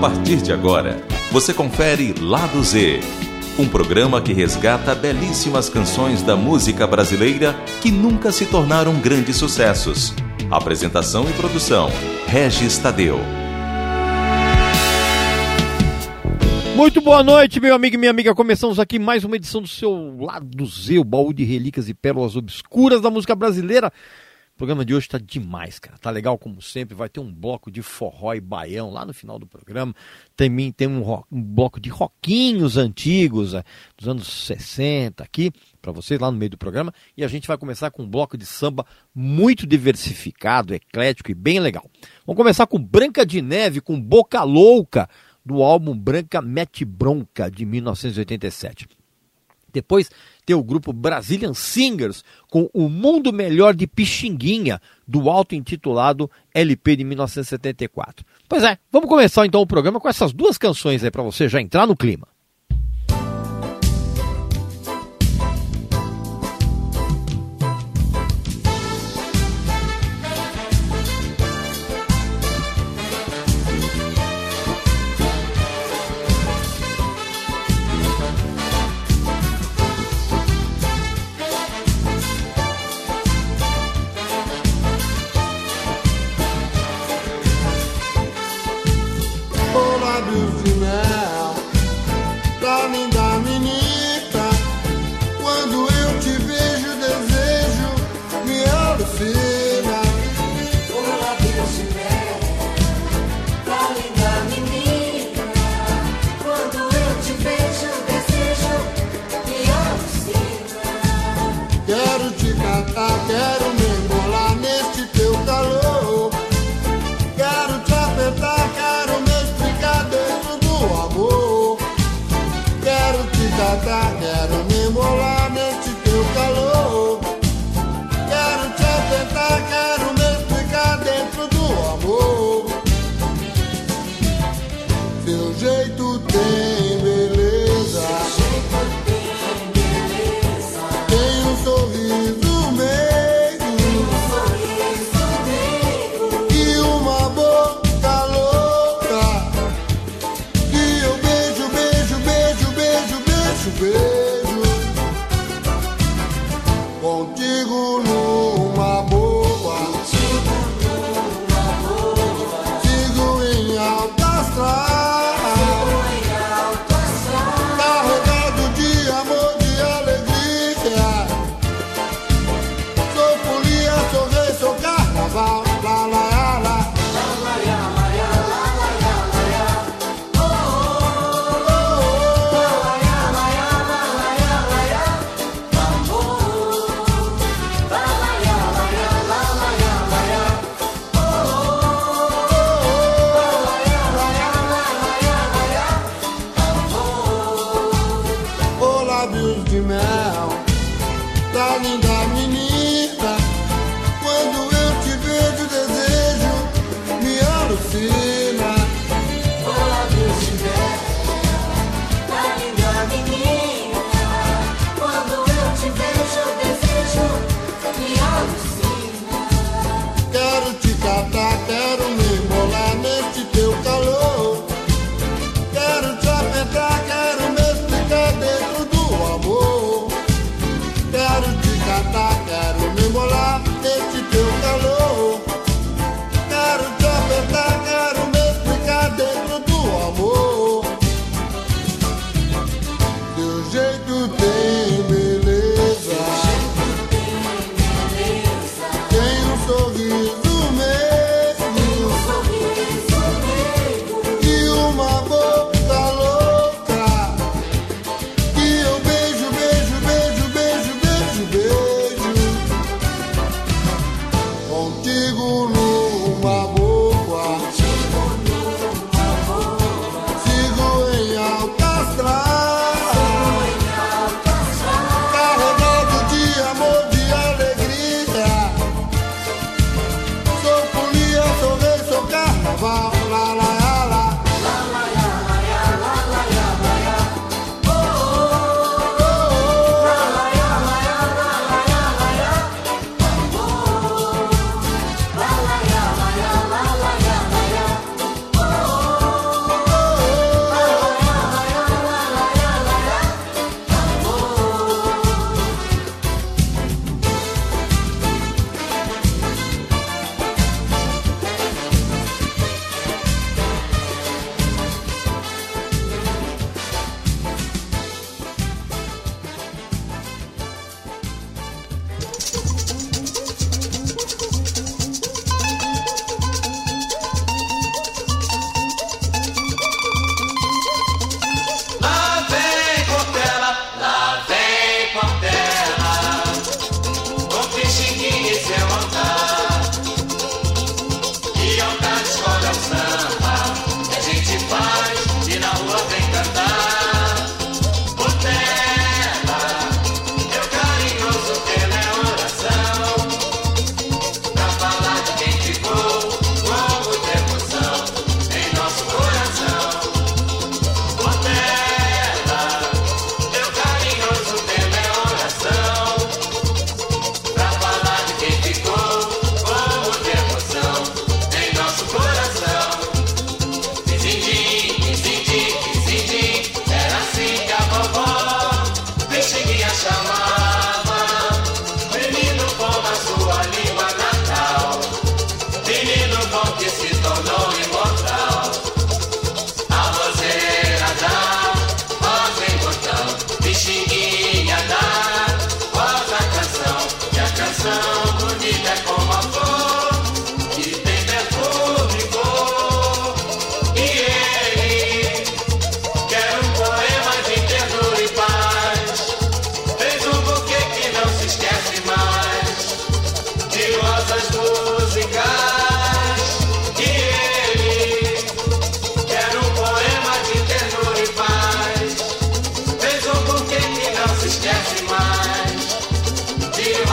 partir de agora, você confere Lado Z, um programa que resgata belíssimas canções da música brasileira que nunca se tornaram grandes sucessos. Apresentação e produção: Regis Tadeu. Muito boa noite, meu amigo e minha amiga. Começamos aqui mais uma edição do seu Lado Z, o baú de relíquias e pérolas obscuras da música brasileira. O programa de hoje está demais, cara. Tá legal como sempre. Vai ter um bloco de forró e baião lá no final do programa. Também tem um, rock, um bloco de roquinhos antigos, é, dos anos 60 aqui, para vocês lá no meio do programa. E a gente vai começar com um bloco de samba muito diversificado, eclético e bem legal. Vamos começar com Branca de Neve, com Boca Louca, do álbum Branca Mete Bronca, de 1987. Depois tem o grupo Brazilian Singers com O Mundo Melhor de Pixinguinha, do auto-intitulado LP de 1974. Pois é, vamos começar então o programa com essas duas canções aí para você já entrar no clima.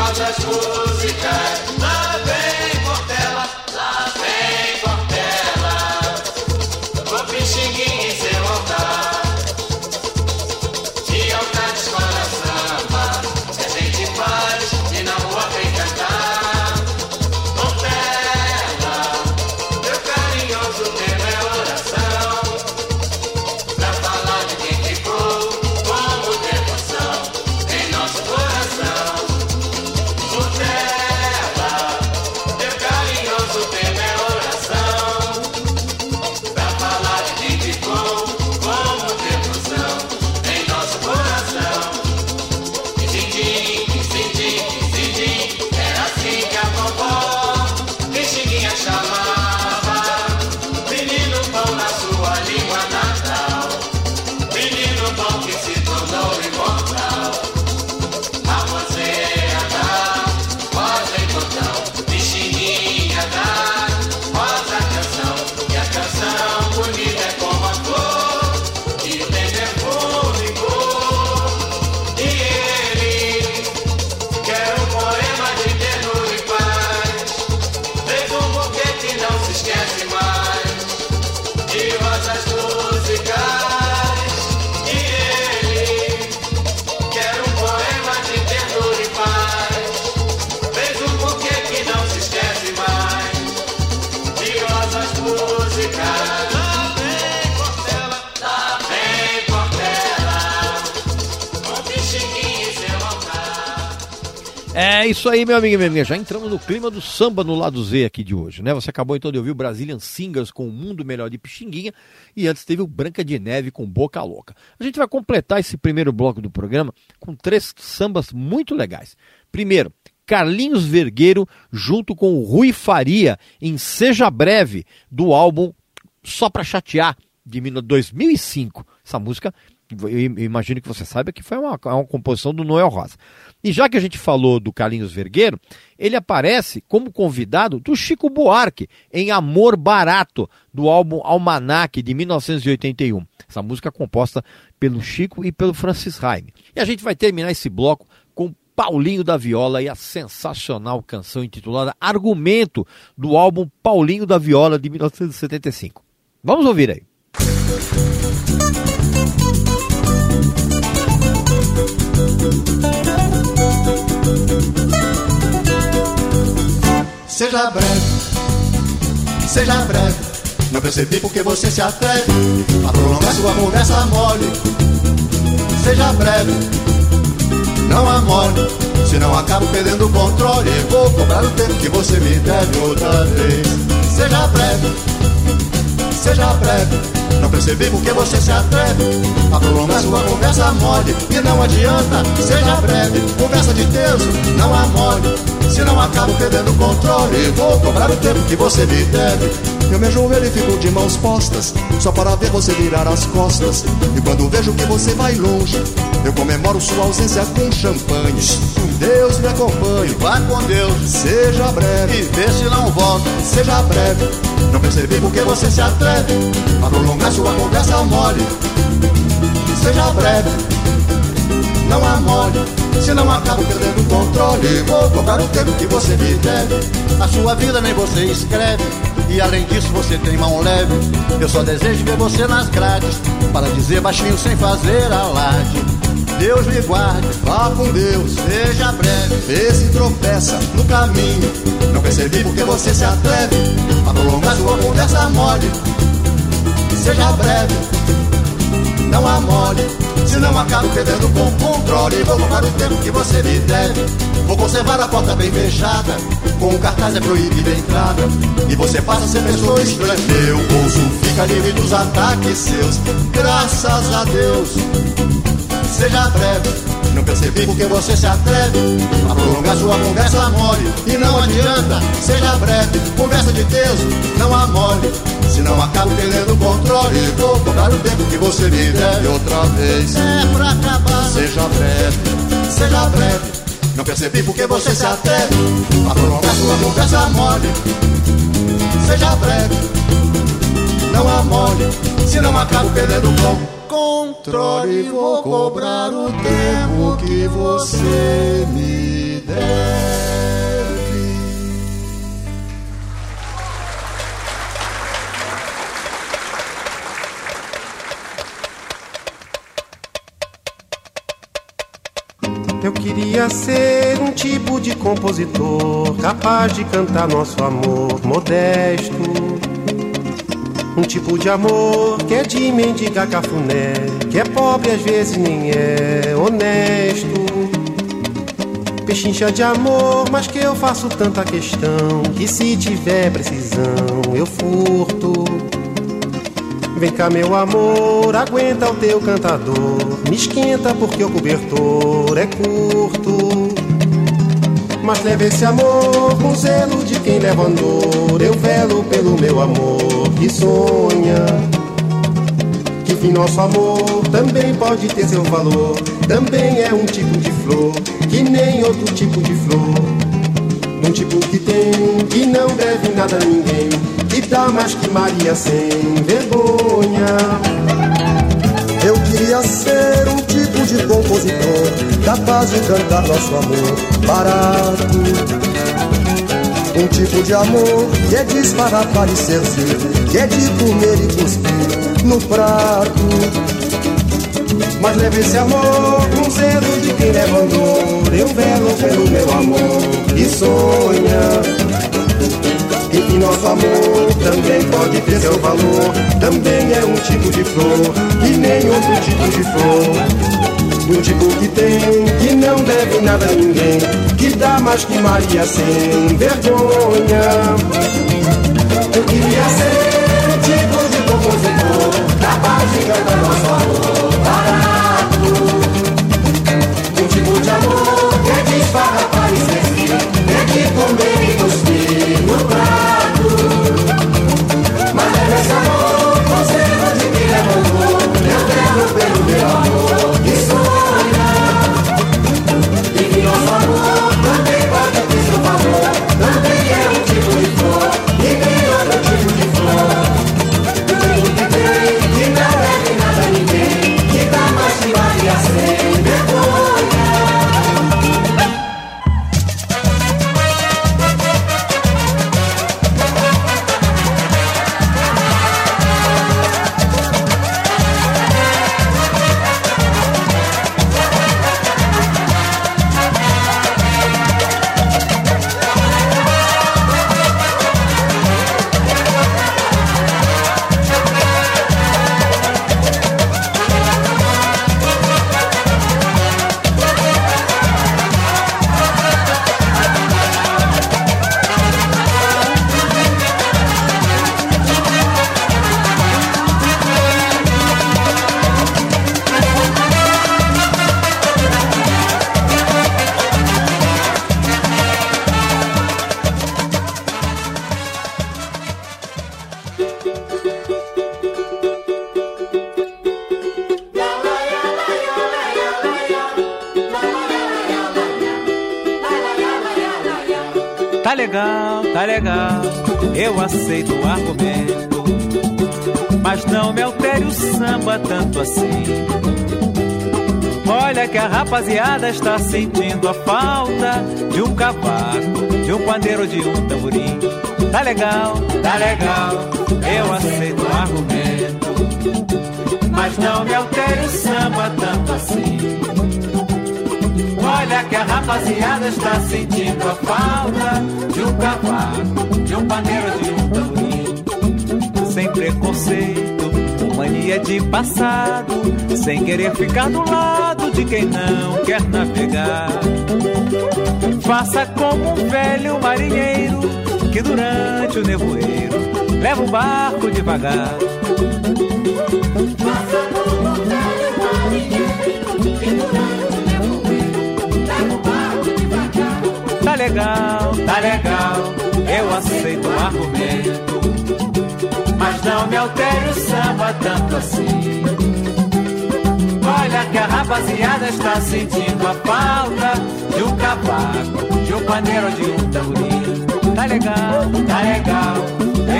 As músicas na vez. Isso aí, meu amigo e minha amiga. Já entramos no clima do samba no lado Z aqui de hoje, né? Você acabou então de ouvir o Brazilian Singers com o Mundo Melhor de Pixinguinha e antes teve o Branca de Neve com Boca Louca. A gente vai completar esse primeiro bloco do programa com três sambas muito legais. Primeiro, Carlinhos Vergueiro junto com o Rui Faria em Seja Breve do álbum Só Pra Chatear de 2005. Essa música eu imagino que você saiba que foi uma, uma composição do Noel Rosa. E já que a gente falou do Carlinhos Vergueiro, ele aparece como convidado do Chico Buarque em Amor Barato, do álbum Almanac de 1981. Essa música é composta pelo Chico e pelo Francis Raime. E a gente vai terminar esse bloco com Paulinho da Viola e a sensacional canção intitulada Argumento, do álbum Paulinho da Viola de 1975. Vamos ouvir aí. Seja breve, seja breve. Não percebi porque você se atreve a prolongar sua conversa mole. Seja breve, não amole, senão acabo perdendo o controle. Vou cobrar o tempo que você me deve outra vez. Seja breve, seja breve. Não percebi porque você se atreve a prolongar sua conversa mole. E não adianta, seja breve. Conversa de terço, não há mole. Senão acabo perdendo o controle. Vou cobrar o tempo que você me deve. Eu me ajoelho e fico de mãos postas, só para ver você virar as costas. E quando vejo que você vai longe, eu comemoro sua ausência com champanhe. Deus me acompanhe, vá com Deus, seja breve. E vê se não volta, seja breve. Não percebi porque você se atreve a prolongar sua conversa mole. Seja breve, não amole, senão acabo perdendo o controle. Vou cobrar o tempo que você me deve. A sua vida nem você escreve. E além disso você tem mão leve Eu só desejo ver você nas grades Para dizer baixinho sem fazer alarde Deus me guarde, vá com Deus, seja breve Vê se tropeça no caminho percebi porque você se atreve A prolongar sua conversa mole. Seja breve, não amole Senão acabo perdendo com controle. Vou roubar o tempo que você me deve. Vou conservar a porta bem fechada Com o cartaz é proibida a entrada. E você passa a ser pessoa estranha. Meu bolso fica livre dos ataques seus. Graças a Deus. Seja breve não percebi porque você se atreve a prolongar sua conversa mole. E não adianta, seja breve, conversa de teso, não há mole. Senão acabo perdendo o controle. Vou cobrar o tempo que você me deve outra vez. É pra acabar. Seja breve, seja breve. Não percebi porque você se atreve a prolongar sua conversa mole. Seja breve, não há mole. Senão acabo perdendo o controle. Vou cobrar o tempo que você me deve. Eu queria ser um tipo de compositor capaz de cantar nosso amor modesto um tipo de amor que é de mendigar cafuné, que é pobre às vezes nem é honesto. Pechincha de amor, mas que eu faço tanta questão que se tiver precisão eu furto. Vem cá, meu amor, aguenta o teu cantador. Me esquenta porque o cobertor é curto. Mas leve esse amor com zelo de quem leva andor. Eu velo pelo meu amor que sonha. Que fim nosso amor também pode ter seu valor. Também é um tipo de flor, que nem outro tipo de flor. Um tipo que tem, que não deve nada a ninguém. Que dá mais que Maria sem vergonha. Eu queria ser um tipo de compositor capaz de cantar nosso amor barato. Um tipo de amor que é de esfarrapar e seduzir, que é de comer e cuspir no prato. Mas leve esse amor com zelo de quem leva andor. Eu velo pelo meu amor e sonha. E que nosso amor também pode ter seu valor. Também é um tipo de flor, que nem outro tipo de flor. Um tipo que tem, que não deve nada a ninguém, que dá mais que Maria sem vergonha. Eu queria ser tipo de compositor capaz de cantar nosso amor tá legal, eu aceito o argumento. Mas não me altere o samba tanto assim. Olha que a rapaziada está sentindo a falta de um cavaco, de um pandeiro, de um tamborim. Sem preconceito, mania de passado, sem querer ficar do lado de quem não quer navegar. Faça como um velho marinheiro que durante o nevoeiro leva o barco devagar. Marinheiro que durante o Tá legal, tá legal, eu aceito o argumento. Mas não me altere o samba tanto assim. Olha que a rapaziada está sentindo a falta de um cavaco, de um pandeiro, de um tamborim. Tá legal, tá legal,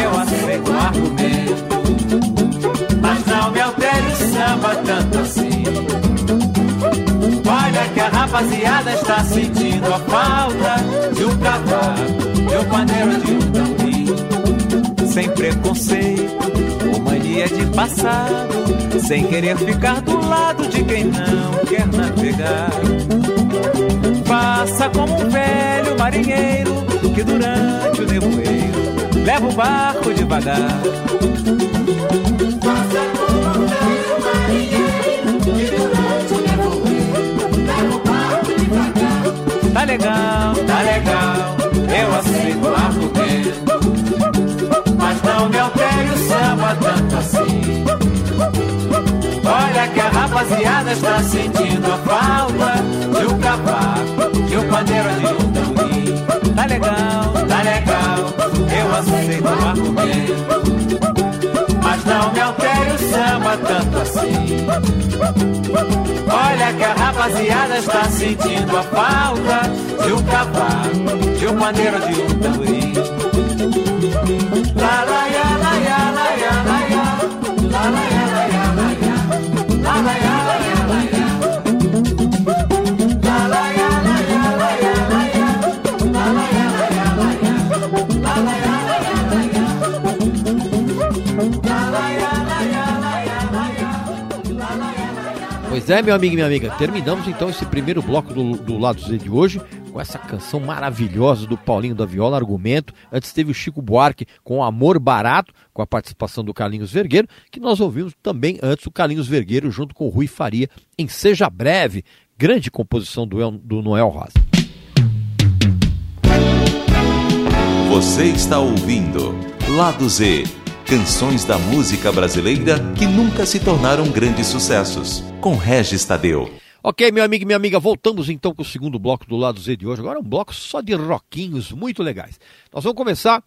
eu aceito o argumento. Mas não me altere o samba tanto assim. Olha que a rapaziada está sentindo a falta de um cavaco, de um pandeiro, de um tamborim. Sem preconceito ou mania de passado, sem querer ficar do lado de quem não quer navegar. Faça como um velho marinheiro que durante o nevoeiro leva o barco devagar. Tá legal, tá legal, eu aceito o argumento. Mas não me altere o samba tanto assim. Olha que a rapaziada está sentindo a falta de um cavaco, de um pandeiro, de um tamborim. Tá legal, Mas não me altere o samba tanto assim. Olha que a rapaziada está sentindo a falta de um cavaco, de um pandeiro, de um tamborim. La ya la ya la ya la ya, la la ya la ya la ya, la la ya Pois é, meu amigo e minha amiga, terminamos então esse primeiro bloco do, do Lado Z de hoje com essa canção maravilhosa do Paulinho da Viola, Argumento. Antes teve o Chico Buarque com Amor Barato, com a participação do Carlinhos Vergueiro, que nós ouvimos também antes o Carlinhos Vergueiro junto com o Rui Faria em Seja Breve, grande composição do, do Noel Rosa. Você está ouvindo Lado Z Canções da música brasileira que nunca se tornaram grandes sucessos, com Regis Tadeu. Ok, meu amigo e minha amiga, voltamos então com o segundo bloco do Lado Z de hoje. Agora um bloco só de rockinhos muito legais. Nós vamos começar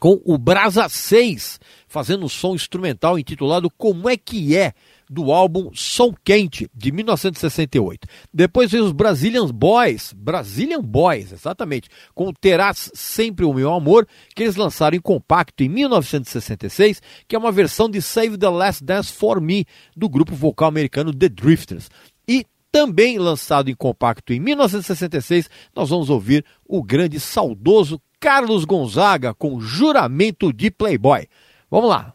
com o Brasa 6, fazendo um som instrumental intitulado Como é que é? Do álbum Som Quente, de 1968. Depois vem os Brazilian Boys, Brazilian Boys, exatamente, com Terás Sempre o Meu Amor, que eles lançaram em compacto em 1966, que é uma versão de Save the Last Dance for Me, do grupo vocal americano The Drifters. E também lançado em compacto em 1966, nós vamos ouvir o grande saudoso Carlos Gonzaga com Juramento de Playboy. Vamos lá.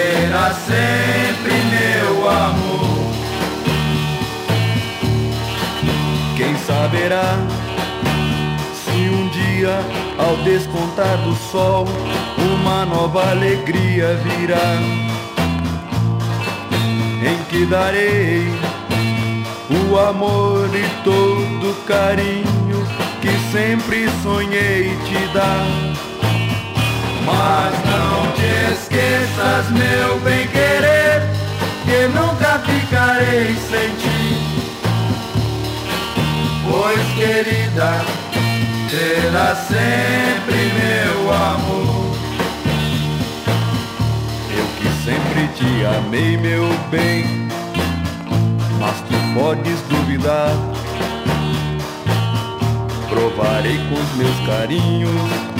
será sempre meu amor. Quem saberá se um dia, ao descontar do sol, uma nova alegria virá, em que darei o amor e todo o carinho que sempre sonhei te dar. Mas não te esqueças, meu bem querer, que nunca ficarei sem ti. Pois querida, será sempre meu amor. Eu que sempre te amei, meu bem, mas tu podes duvidar. Provarei com os meus carinhos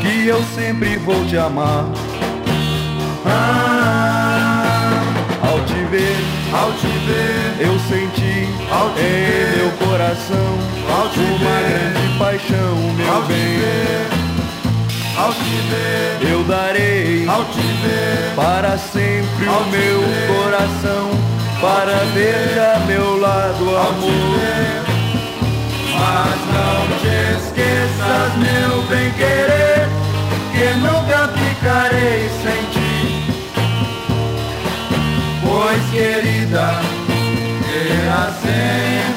que eu sempre vou te amar. Ah, Ao te ver, ao te ver, eu senti Ao te em ver, meu coração ao te uma ver, grande paixão, meu ao te bem. ver, ao te ver, Eu darei ao te ver, para sempre o te meu ver, coração para ver já meu lado te amor. Mas não te esqueças, meu bem querer, que nunca ficarei sem ti. Pois querida, será sempre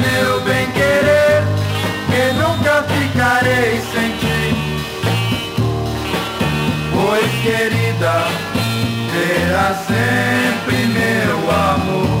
meu bem querer, que nunca ficarei sem ti. Pois querida, será sempre meu amor.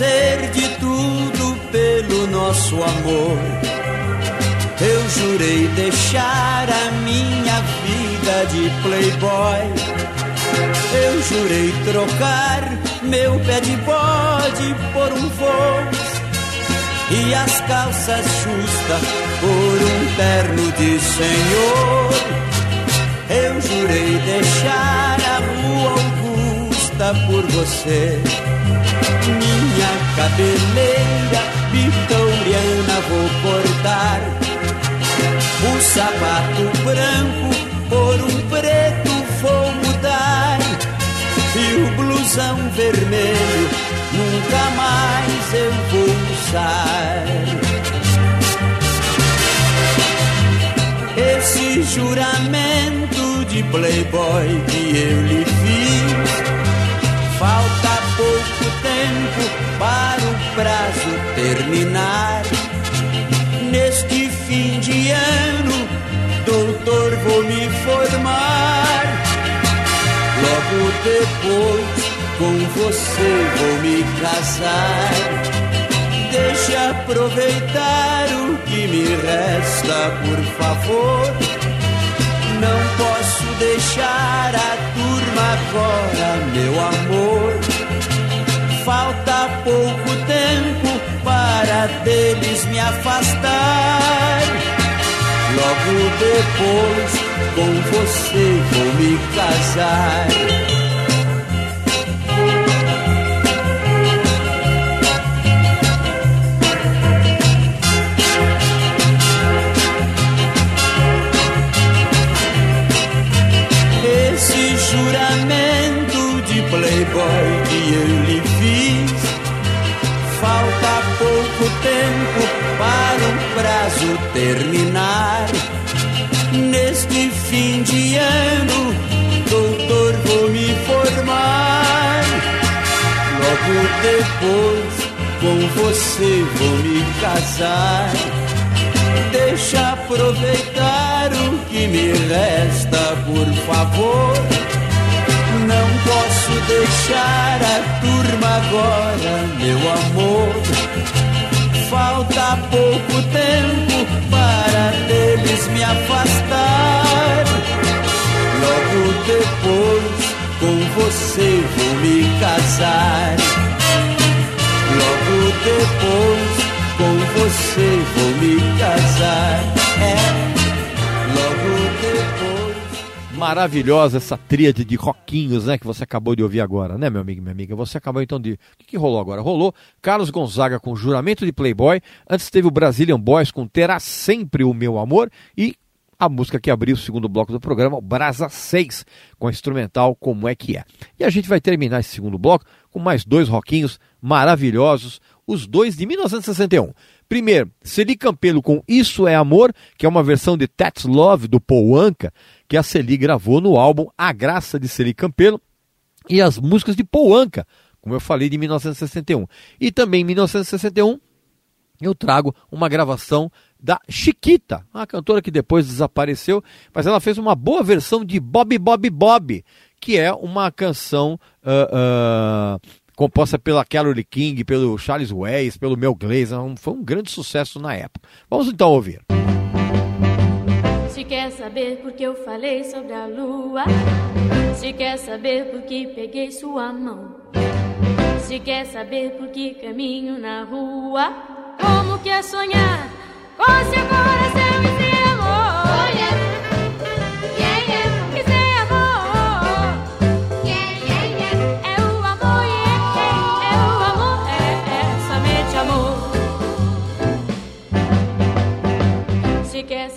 Fazer de tudo pelo nosso amor. Eu jurei deixar a minha vida de playboy. Eu jurei trocar meu pé de bode por um Volks e as calças justas por um terno de senhor. Eu jurei deixar a rua Augusta por você. Minha cabeleira vitoriana vou cortar. O sapato branco por um preto vou mudar. E o blusão vermelho nunca mais eu vou usar. Esse juramento de playboy que eu lhe fiz Falta tempo para o prazo terminar. Neste fim de ano, doutor, vou me formar. Logo depois, com você vou me casar. Deixe aproveitar o que me resta, por favor. Não posso deixar a turma agora, meu amor. Falta pouco tempo para deles me afastar. Logo depois, com você vou me casar. Terminar. Neste fim de ano, doutor, vou me formar. Logo depois, com você vou me casar. Deixa aproveitar o que me resta, por favor. Não posso deixar a turma agora, meu amor falta pouco tempo para deles me afastar. Logo depois com você vou me casar. Logo depois com você vou me casar. É, logo depois maravilhosa essa tríade de roquinhos, né, que você acabou de ouvir agora, né, meu amigo minha amiga? Você acabou então de. O que, que, rolou agora? Rolou Carlos Gonzaga com Juramento de Playboy, antes teve o Brazilian Boys com Terá Sempre o Meu Amor e a música que abriu o segundo bloco do programa, o Brasa 6, com a instrumental Como é que é. E a gente vai terminar esse segundo bloco com mais dois roquinhos maravilhosos, os dois de 1961. Primeiro, Celi Campelo com Isso é Amor, que é uma versão de That's Love do Paul Anka, que a Celi gravou no álbum A Graça de Celi Campelo e as músicas de Paul Anka, como eu falei, de 1961. E também em 1961 eu trago uma gravação da Chiquita, uma cantora que depois desapareceu, mas ela fez uma boa versão de Bob Bob Bob, que é uma canção uh, uh, composta pela Carole King, pelo Charles Weiss, pelo Mel Glazer, foi um grande sucesso na época. Vamos então ouvir. Se quer saber por que eu falei sobre a lua, se quer saber por que peguei sua mão, se quer saber por que caminho na rua, como quer é sonhar com seu coração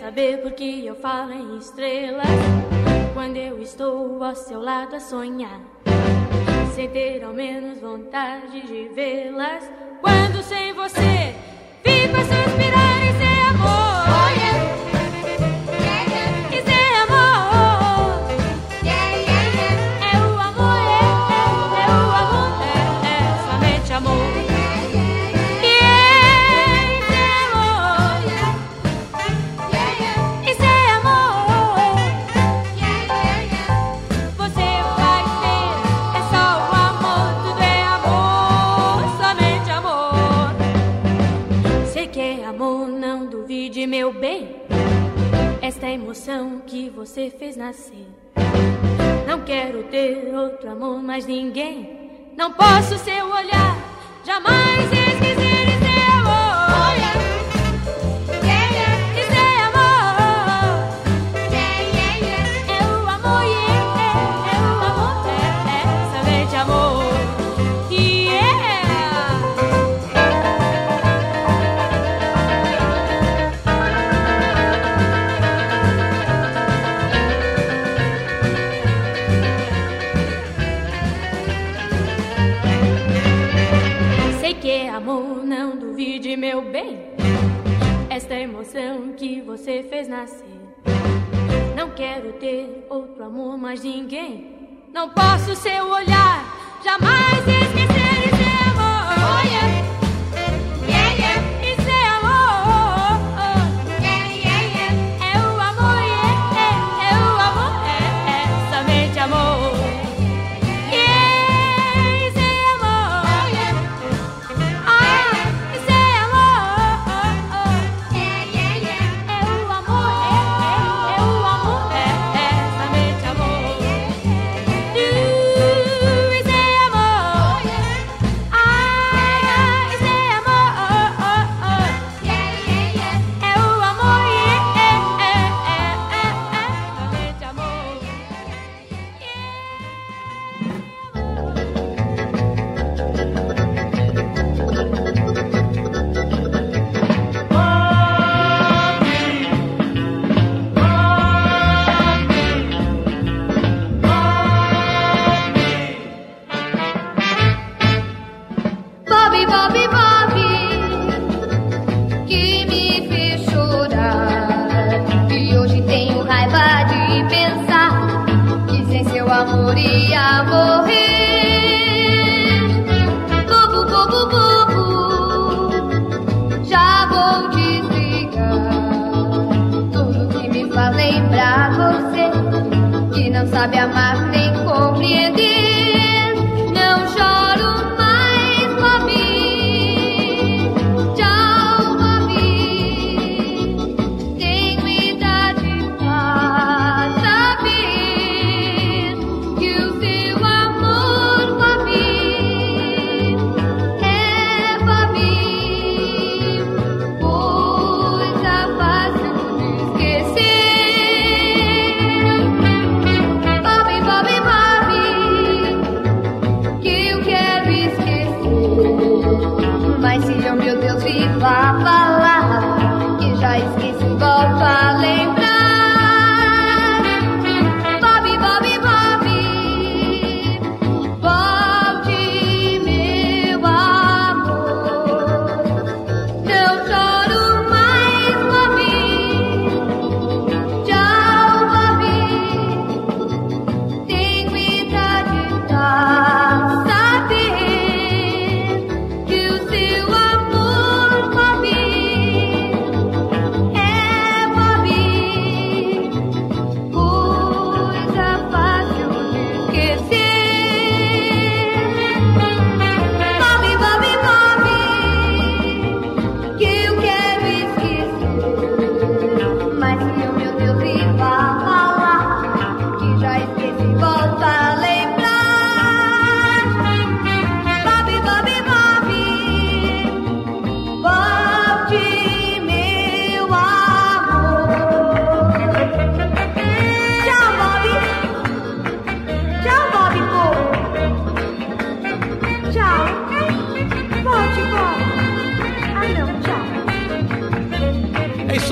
saber por que eu falo em estrelas quando eu estou ao seu lado a sonhar? Sem ter ao menos vontade de vê-las quando sem você fico a suspirar esta emoção que você fez nascer. Não quero ter outro amor, mais ninguém. Não posso seu olhar jamais esquecer. Mais ninguém. Não posso seu olhar jamais esquecer sabe amar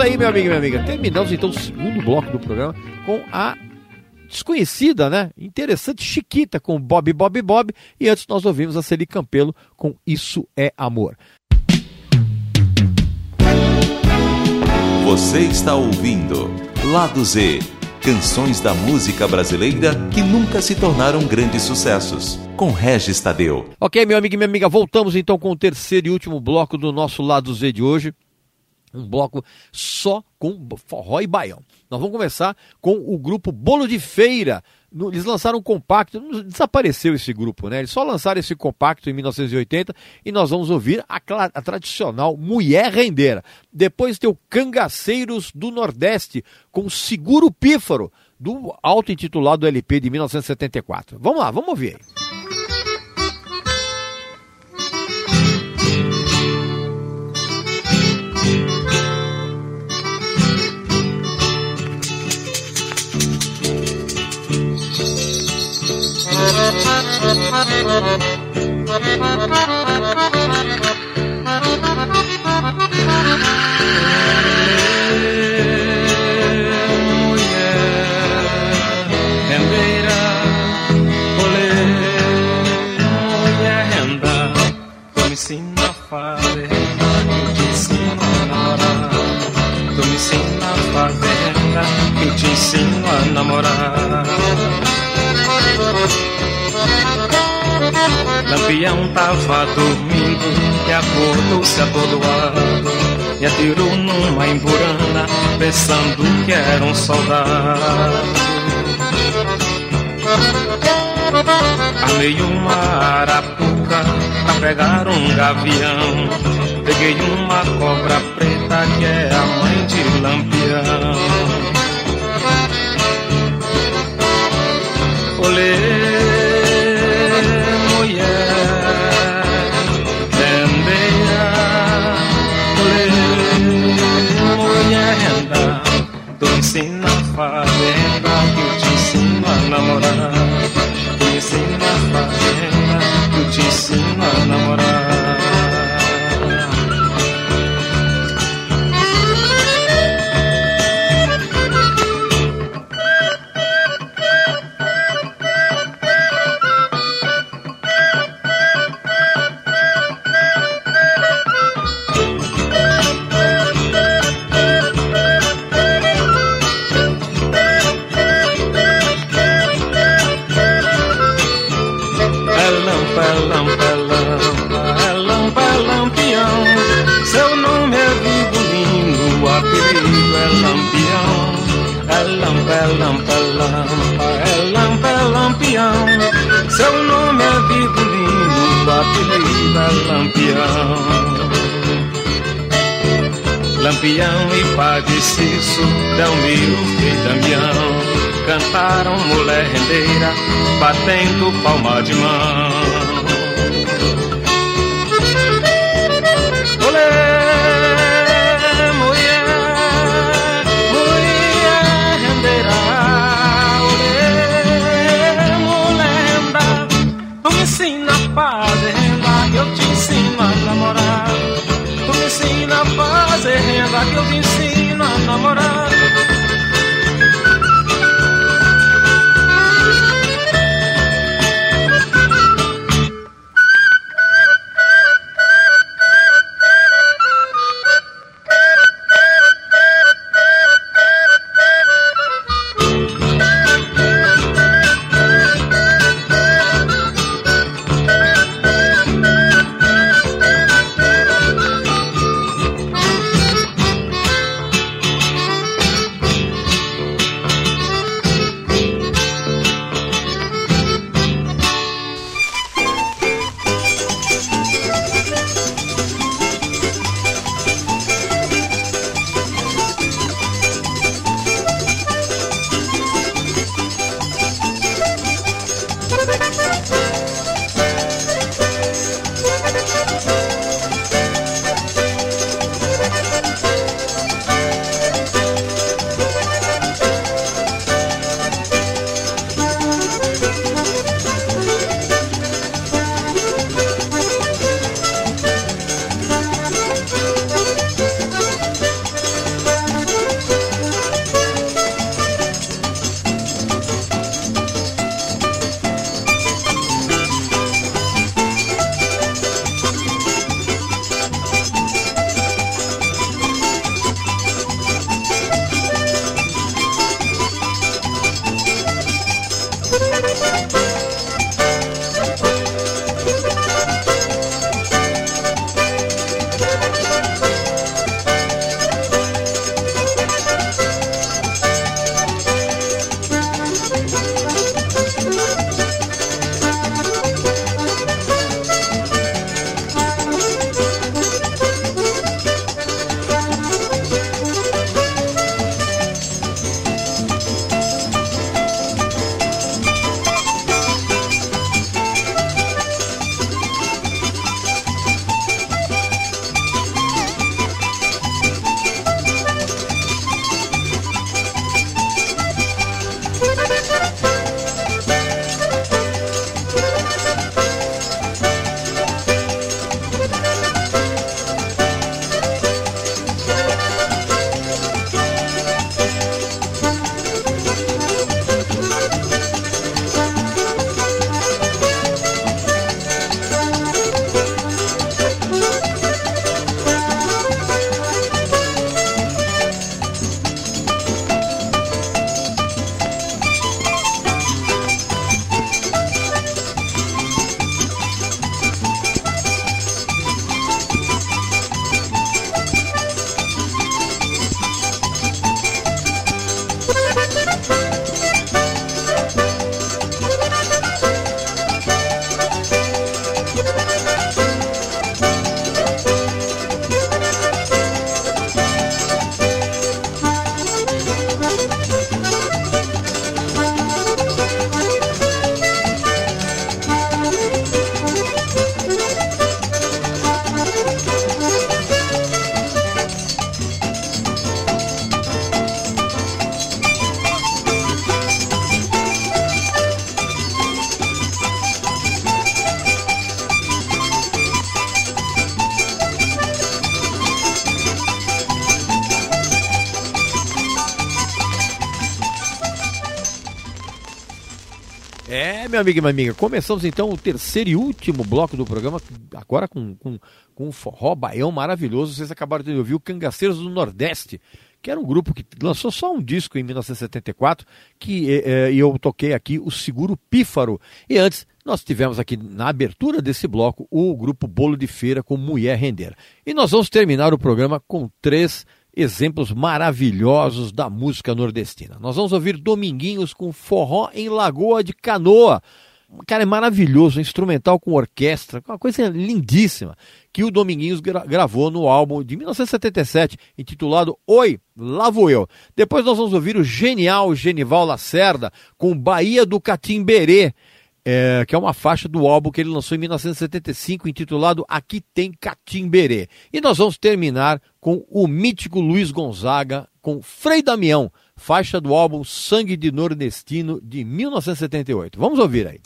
isso aí, meu amigo e minha amiga. Terminamos então o segundo bloco do programa com a desconhecida, né? Interessante Chiquita com Bob Bob Bob. E antes nós ouvimos a Celi Campelo com Isso é Amor. Você está ouvindo Lado Z, canções da música brasileira que nunca se tornaram grandes sucessos, com Regis Tadeu. Ok, meu amigo e minha amiga, voltamos então com o terceiro e último bloco do nosso Lado Z de hoje. Um bloco só com forró e baião. Nós vamos começar com o grupo Bolo de Feira. Eles lançaram um compacto, desapareceu esse grupo, né? Eles só lançaram esse compacto em 1980 e nós vamos ouvir a, a tradicional Mulher Rendeira. Depois tem o Cangaceiros do Nordeste com Seguro Pífaro, do auto-intitulado LP de 1974. Vamos lá, vamos ouvir aí. Te ensino a namorar. Lampião tava dormindo e acordou-se atordoado e atirou numa emburana pensando que era um soldado. Armei uma arapuca pra pegar um gavião. Peguei uma cobra preta que é a mãe de Lampião. Olê, ensina a fazer renda, que eu te ensino a namorar. Me ensina a fazer renda, que eu te ensino a namorar. Padre Cício, Delmiro e Damião Cantaram mulher rendeira, batendo palma de mão. Que eu te ensino amigo e minha amiga, começamos então o terceiro e último bloco do programa, agora com, com, com um forró baião maravilhoso. Vocês acabaram de ouvir o Cangaceiros do Nordeste, que era um grupo que lançou só um disco em 1974, que é, eu toquei aqui o Seguro Pífaro. E antes, nós tivemos aqui na abertura desse bloco o grupo Bolo de Feira com Mulher Rendeira. E nós vamos terminar o programa com três exemplos maravilhosos da música nordestina. Nós vamos ouvir Dominguinhos com Forró em Lagoa de Canoa. Cara, é maravilhoso, um instrumental com orquestra, uma coisa lindíssima, que o Dominguinhos gra gravou no álbum de 1977, intitulado Oi, Lá Vou Eu. Depois nós vamos ouvir o genial Genival Lacerda com Bahia do Catimberê, é, que é uma faixa do álbum que ele lançou em 1975, intitulado Aqui Tem Catimberê. E nós vamos terminar com o mítico Luiz Gonzaga, com Frei Damião, faixa do álbum Sangue de Nordestino, de 1978. Vamos ouvir aí.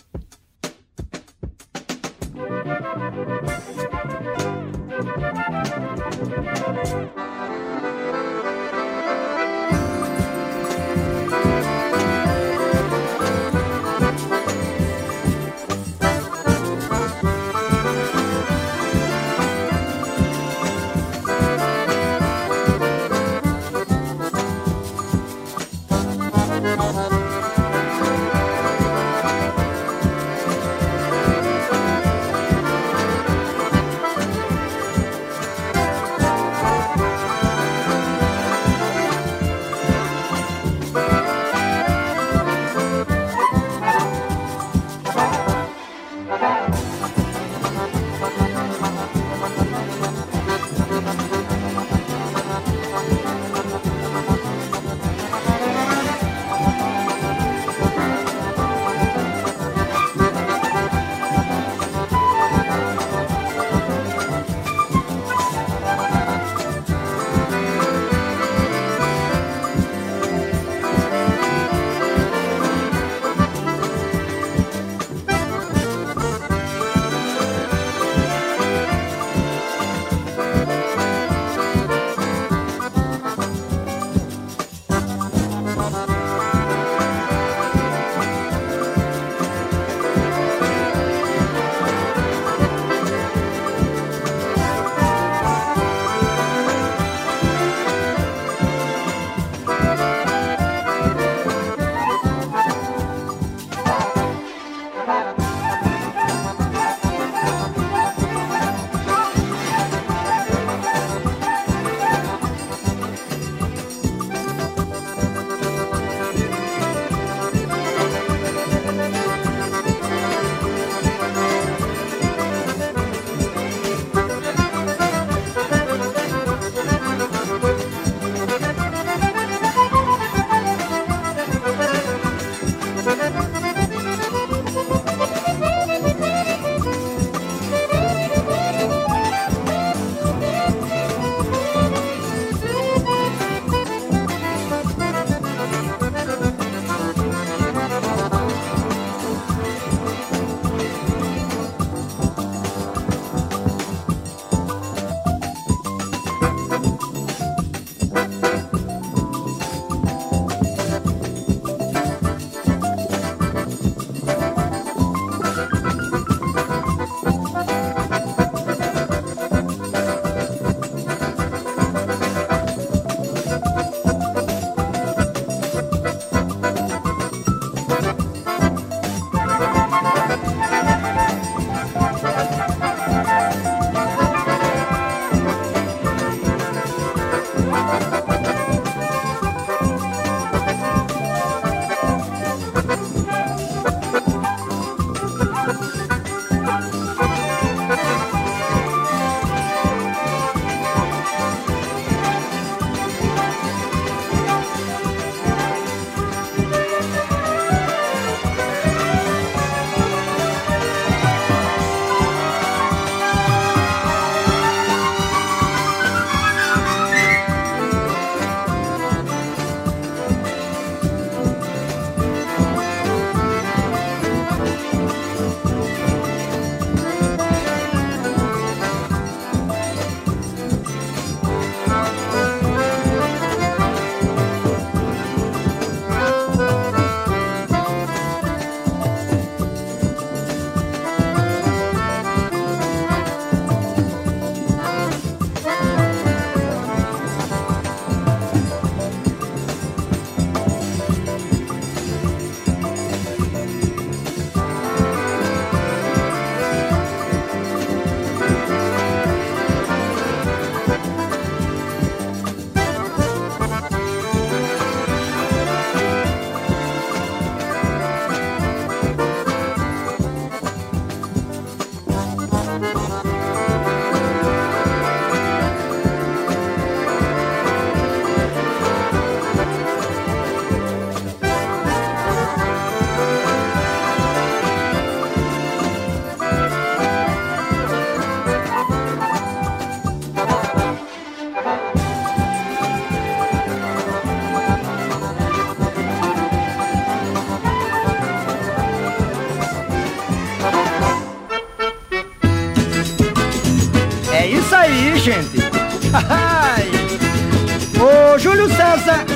Música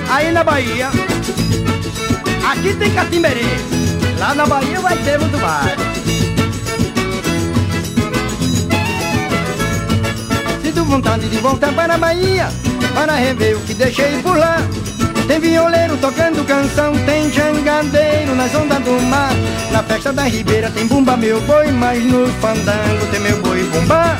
aí na Bahia. Aqui tem Catimberê. Lá na Bahia vai ter muito mais. Sinto vontade de voltar para a Bahia Para rever o que deixei por lá Tem violeiro tocando canção Tem jangadeiro nas ondas do mar Na festa da Ribeira tem bumba meu boi Mas no fandango tem meu boi bumba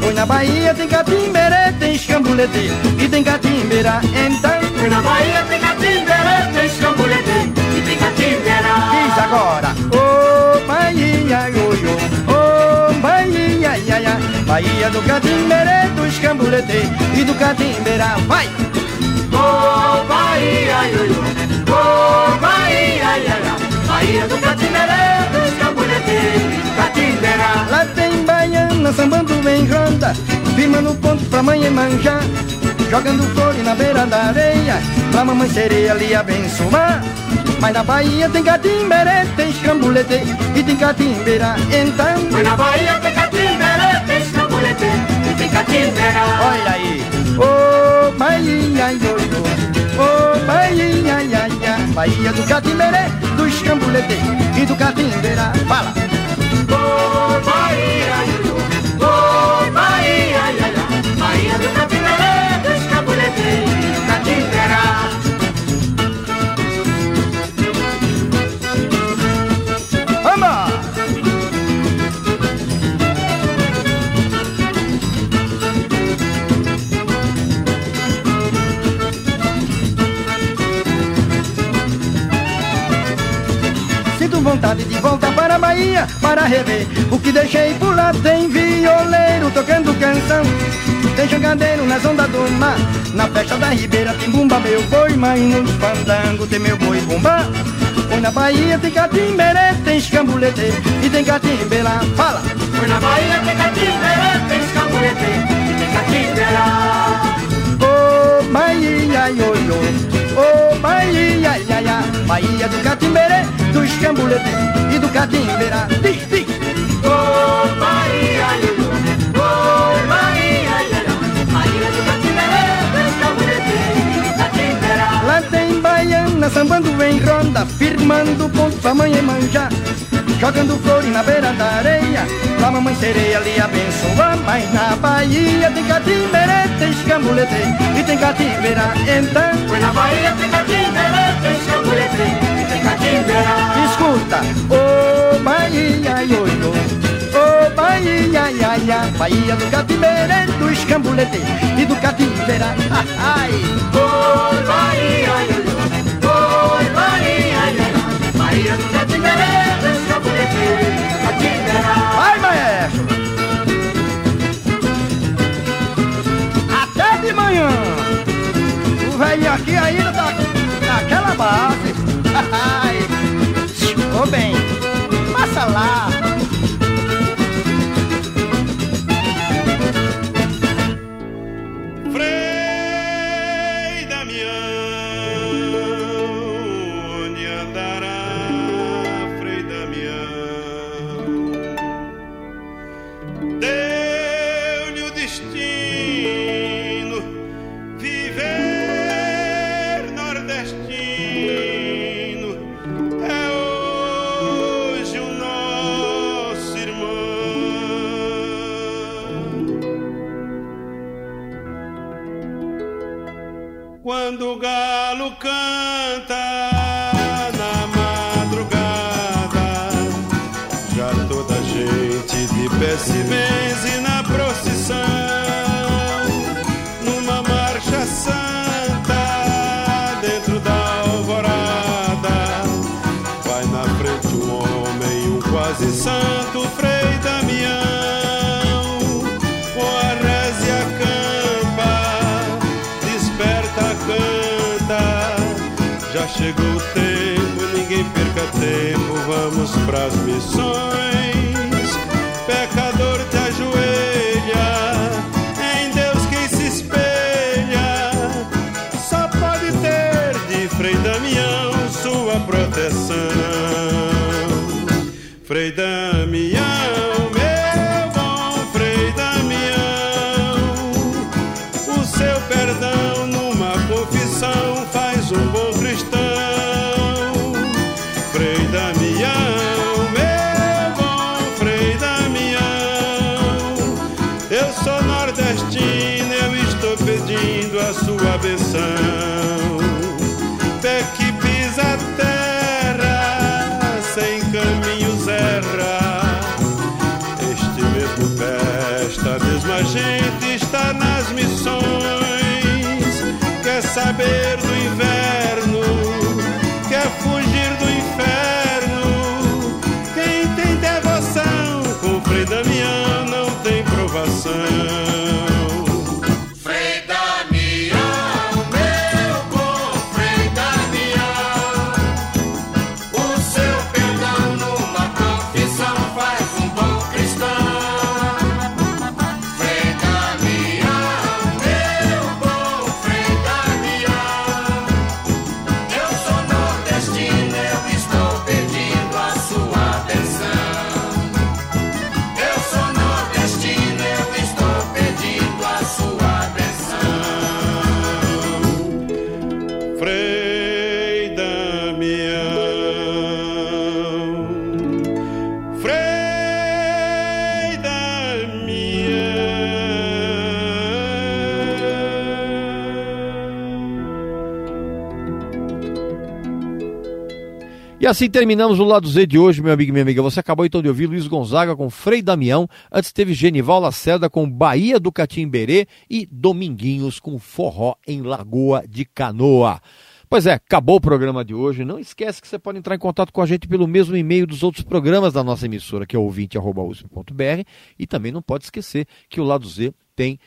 Pois na Bahia tem catimberê, tem escambulete E tem catimbeira, então Na Bahia tem catimberê, tem escambulete E tem catimbeira Diz agora, ô oh, Bahia, ioiô Ô oh, Bahia, ia, ia Bahia do catimberê, do escambulete E do catimbeira, vai! Ô oh, Bahia, ioiô Ô Bahia, ia, ia Bahia do catimberê, do escambulete E do catimbeira Lá tem baiana sambando bem ronda Firmando ponto pra mãe manjar Jogando flores na beira da areia. Pra mamãe sereia ali abençoar. Mas na Bahia tem catimberê, tem escambulete E tem catimbeira, então. Mas na Bahia tem catimberê, tem escambulete E tem catimbeira Olha aí, ô oh, Bahia, Ô oh, Bahia, ia, ia Bahia do catimberê, do escambulete E do catimbeira, fala. Ô Bahia, vontade de voltar para a Bahia para rever o que deixei por lá. Tem violeiro tocando canção, tem jogadeiro nas ondas do mar. Na festa da Ribeira tem bumba meu boi, mas nos fandango tem meu boi bumba. Pois na Bahia tem catimberê, tem escambulete e tem catimbeira. Fala! Pois na Bahia tem catimberê, tem escambulete e tem catimbeira. Ô oh, Bahia, ioiô, ô oh, Bahia, ia, ia, Bahia do catimberê, do escambulete e do catimbeira. Diz, diz! Ô oh, Bahia, baiana sambando em ronda, firmando ponto pra mãe manjar. Jogando flores na beira da areia Pra mamãe sereia lhe abençoar Mas na Bahia tem catimberê, tem escambulete E tem catimbeira, então. Pois na Bahia tem catimberê, tem escambulete E tem catimbeira Escuta, ô oh, Bahia, ioiô Ô oh, Bahia, ia, ia Bahia do catimberê, do escambulete E do catimbeira, ai Ô oh, Bahia, Vai, maestro! Até de manhã! O velho aqui ainda tá naquela base. Ficou bem. Passa lá. Canta na madrugada, já toda gente de pé se benze na procissão, numa marcha santa dentro da alvorada. Vai na frente um homem, um quase santo, perca tempo, vamos pras missões. Saber do inverno, quer fugir do inferno. Quem tem devoção com Frei Damião não tem provação. E assim terminamos o lado Z de hoje, meu amigo e minha amiga. Você acabou então de ouvir Luiz Gonzaga com Frei Damião. Antes teve Genival Lacerda com Bahia do Catimberê e Dominguinhos com Forró em Lagoa de Canoa. Pois é, acabou o programa de hoje. Não esquece que você pode entrar em contato com a gente pelo mesmo e-mail dos outros programas da nossa emissora, que é ouvinte.usp.br. E também não pode esquecer que o Lado Z tem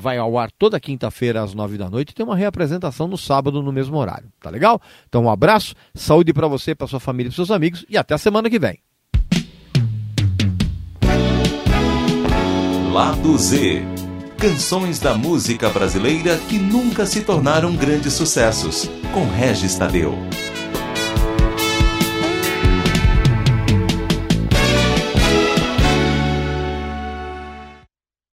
vai ao ar toda quinta-feira às nove da noite e tem uma reapresentação no sábado no mesmo horário. Tá legal? Então um abraço, saúde para você, para sua família para seus amigos e até a semana que vem. Lado Z. Canções da música brasileira que nunca se tornaram grandes sucessos. Com Regis Tadeu.